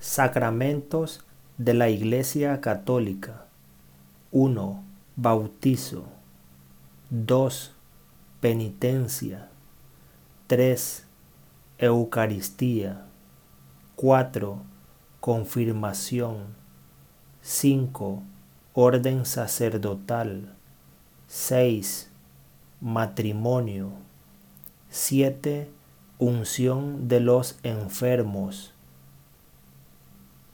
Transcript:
Sacramentos de la Iglesia Católica. 1. Bautizo. 2. Penitencia. 3. Eucaristía. 4. Confirmación. 5. Orden sacerdotal. 6. Matrimonio. 7. Unción de los enfermos.